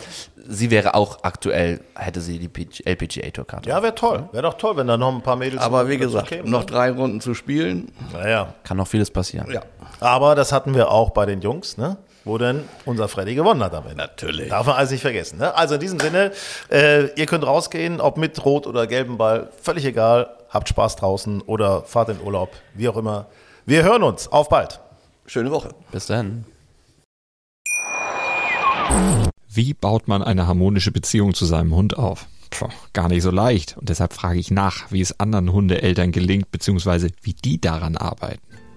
sie wäre auch aktuell, hätte sie die LPGA-Tour-Karte. Ja, wäre toll. Wäre doch toll, wenn da noch ein paar Mädels. Aber wie gesagt, kämen, noch drei Runden zu spielen. Naja. Kann noch vieles passieren. Ja. Aber das hatten wir auch bei den Jungs, ne? Wo denn unser Freddy gewonnen hat am Ende. Natürlich. Darf man also nicht vergessen. Ne? Also in diesem Sinne, äh, ihr könnt rausgehen, ob mit rot oder gelbem Ball, völlig egal. Habt Spaß draußen oder fahrt in Urlaub, wie auch immer. Wir hören uns. Auf bald. Schöne Woche. Bis dann. Wie baut man eine harmonische Beziehung zu seinem Hund auf? Puh, gar nicht so leicht. Und deshalb frage ich nach, wie es anderen Hundeeltern gelingt, beziehungsweise wie die daran arbeiten.